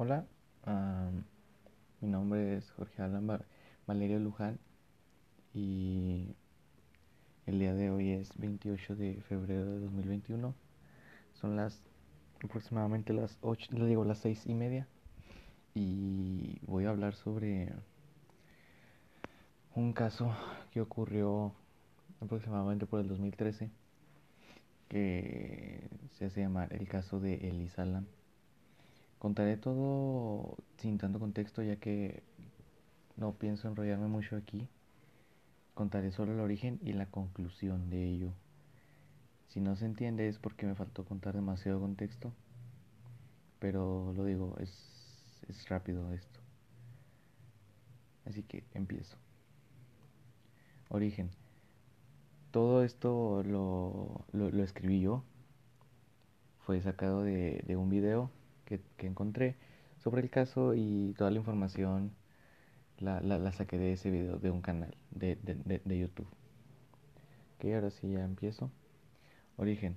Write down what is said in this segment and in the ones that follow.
Hola, mi nombre es Jorge Alan Valerio Luján y el día de hoy es 28 de febrero de 2021. Son las aproximadamente las 8, le digo las 6 y media y voy a hablar sobre un caso que ocurrió aproximadamente por el 2013 que se hace llamar el caso de Elisa Lam. Contaré todo sin tanto contexto ya que no pienso enrollarme mucho aquí. Contaré solo el origen y la conclusión de ello. Si no se entiende es porque me faltó contar demasiado contexto. Pero lo digo, es, es rápido esto. Así que empiezo. Origen. Todo esto lo, lo, escribí yo. Fue sacado de, de un video que, encontré sobre el caso y toda la información la, la, saqué de ese video de un canal de, de, de, YouTube. Ok, ahora sí ya empiezo. Origen.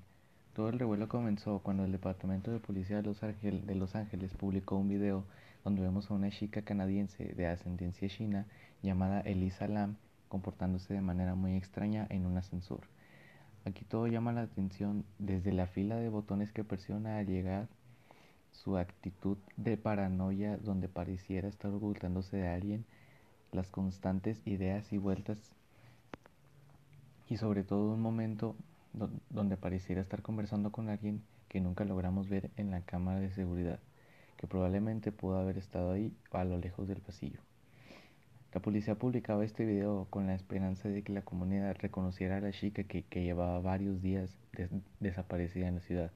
Todo el revuelo comenzó cuando el Departamento de Policía de Los, Ángeles, de Los Ángeles publicó un video donde vemos a una chica canadiense de ascendencia china llamada Elisa Lam comportándose de manera muy extraña en un ascensor. Aquí todo llama la atención desde la fila de botones que presiona al llegar su actitud de paranoia donde pareciera estar ocultándose de alguien, las constantes ideas y vueltas y sobre todo un momento donde pareciera estar conversando con alguien que nunca logramos ver en la cámara de seguridad, que probablemente pudo haber estado ahí a lo lejos del pasillo. La policía publicaba este video con la esperanza de que la comunidad reconociera a la chica que, llevaba varios días desaparecida en la ciudad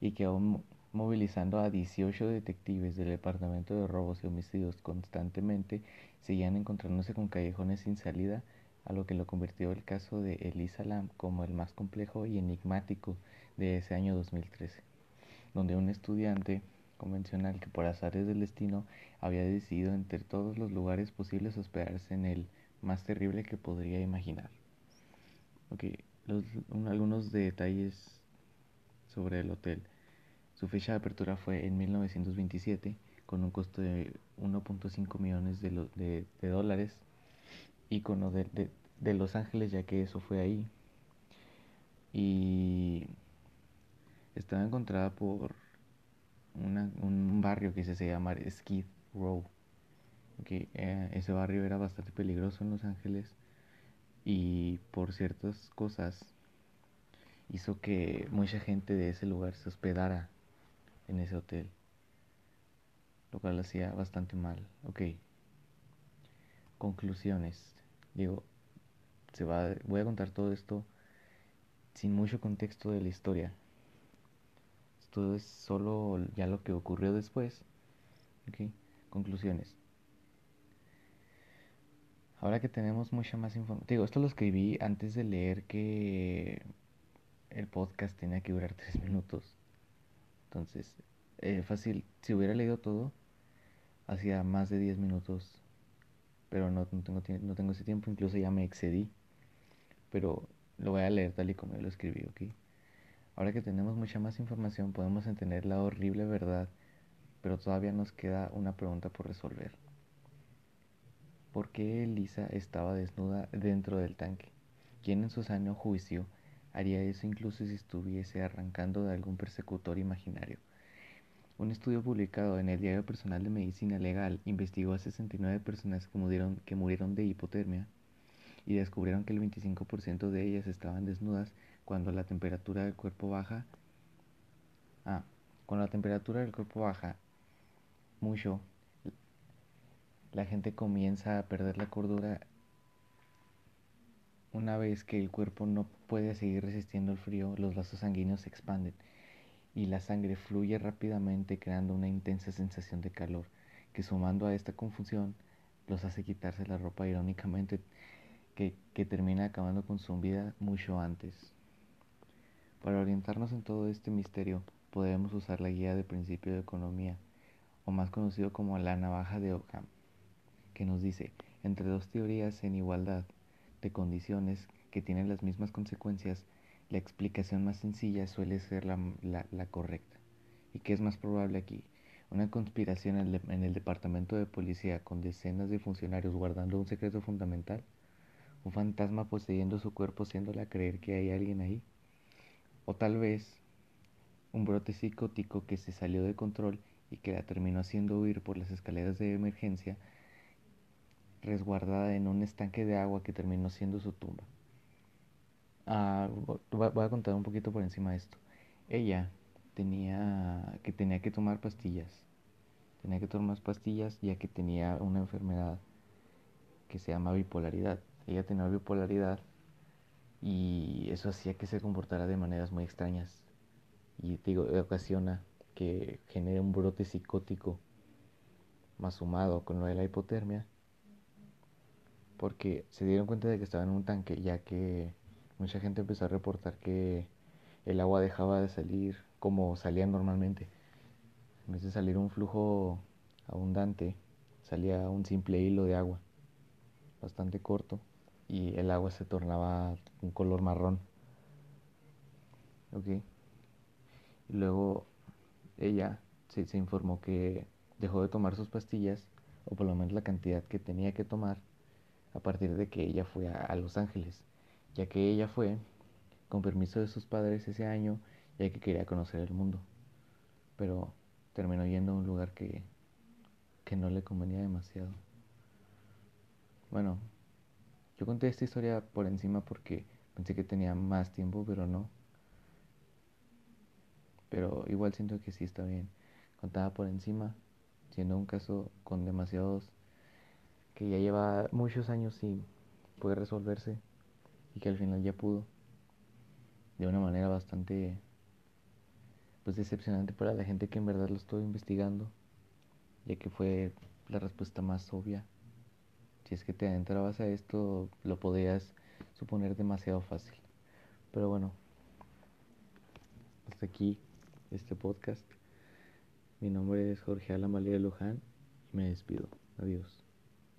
y que aún movilizando a 18 detectives del Departamento de Robos y Homicidios constantemente, seguían encontrándose con callejones sin salida, a lo que lo convirtió el caso de Elisa Lam como el más complejo y enigmático de ese año 2013, donde un estudiante convencional que por azares del destino había decidido entre todos los lugares posibles hospedarse en el más terrible que podría imaginar. algunos detalles sobre el hotel. Su fecha de apertura fue en 1927 con un costo de 1.5 millones de, dólares, icono de, de, Los Ángeles ya que eso fue ahí. Y estaba encontrada por un barrio que se llama Skid Row. Eh, ese barrio era bastante peligroso en Los Ángeles y por ciertas cosas hizo que mucha gente de ese lugar se hospedara en ese hotel, lo cual hacía bastante mal. Ok. Conclusiones. Digo, se va, voy a contar todo esto sin mucho contexto de la historia. Esto es solo ya lo que ocurrió después. Ok. Conclusiones. Ahora que tenemos mucha más información. Digo, esto lo escribí antes de leer que el podcast tenía que durar tres minutos. Entonces, eh, fácil, si hubiera leído todo, hacía más de 10 minutos, pero no, no, tengo, no tengo ese tiempo, incluso ya me excedí. Pero lo voy a leer tal y como yo lo escribí, ¿ok? Ahora que tenemos mucha más información, podemos entender la horrible verdad, pero todavía nos queda una pregunta por resolver. ¿Por qué Elisa estaba desnuda dentro del tanque? ¿Quién en su sano juicio Haría eso incluso si estuviese arrancando de algún persecutor imaginario. Un estudio publicado en el Diario Personal de Medicina Legal investigó a 69 personas que murieron, que murieron de hipotermia y descubrieron que el 25% de ellas estaban desnudas cuando la temperatura del cuerpo baja. Ah, cuando la temperatura del cuerpo baja mucho, la gente comienza a perder la cordura una vez que el cuerpo no puede seguir resistiendo el frío, los vasos sanguíneos se expanden y la sangre fluye rápidamente creando una intensa sensación de calor que sumando a esta confusión los hace quitarse la ropa irónicamente que, que termina acabando con su vida mucho antes. Para orientarnos en todo este misterio podemos usar la guía de principio de economía o más conocido como la navaja de Ockham que nos dice entre dos teorías en igualdad de condiciones que tienen las mismas consecuencias, la explicación más sencilla suele ser la, correcta. ¿Y qué es más probable aquí? una conspiración en el, en el departamento de policía con decenas de funcionarios guardando un secreto fundamental, un fantasma poseyendo su cuerpo haciéndola creer que hay alguien ahí, o tal vez un brote psicótico que se salió de control y que la terminó haciendo huir por las escaleras de emergencia, resguardada en un estanque de agua que terminó siendo su tumba. Ah, voy a contar un poquito por encima de esto. Ella tenía que tenía que tomar pastillas. Tenía que tomar pastillas ya que tenía una enfermedad que se llama bipolaridad. Ella tenía bipolaridad y eso hacía que se comportara de maneras muy extrañas. Y digo, ocasiona que genere un brote psicótico más sumado con lo de la hipotermia porque se dieron cuenta de que estaba en un tanque ya que mucha gente empezó a reportar que el agua dejaba de salir como salía normalmente. En vez de salir un flujo abundante, salía un simple hilo de agua, bastante corto, y el agua se tornaba un color marrón. ¿Ok? Y luego ella se, se informó que dejó de tomar sus pastillas, o por lo menos la cantidad que tenía que tomar, a partir de que ella fue a, Los Ángeles, ya que ella fue con permiso de sus padres ese año ya que quería conocer el mundo. Pero terminó yendo a un lugar que, que no le convenía demasiado. Bueno, yo conté esta historia por encima porque pensé que tenía más tiempo, pero no. Pero igual siento que sí está bien. Contaba por encima, siendo un caso con demasiados que ya lleva muchos años sin poder resolverse y que al final ya pudo de una manera bastante pues decepcionante para la gente que en verdad lo estoy investigando, ya que fue la respuesta más obvia. Si es que te adentrabas a esto, lo podías suponer demasiado fácil. Pero bueno, hasta aquí este podcast. Mi nombre es Jorge Alan Luján y me despido. Adiós.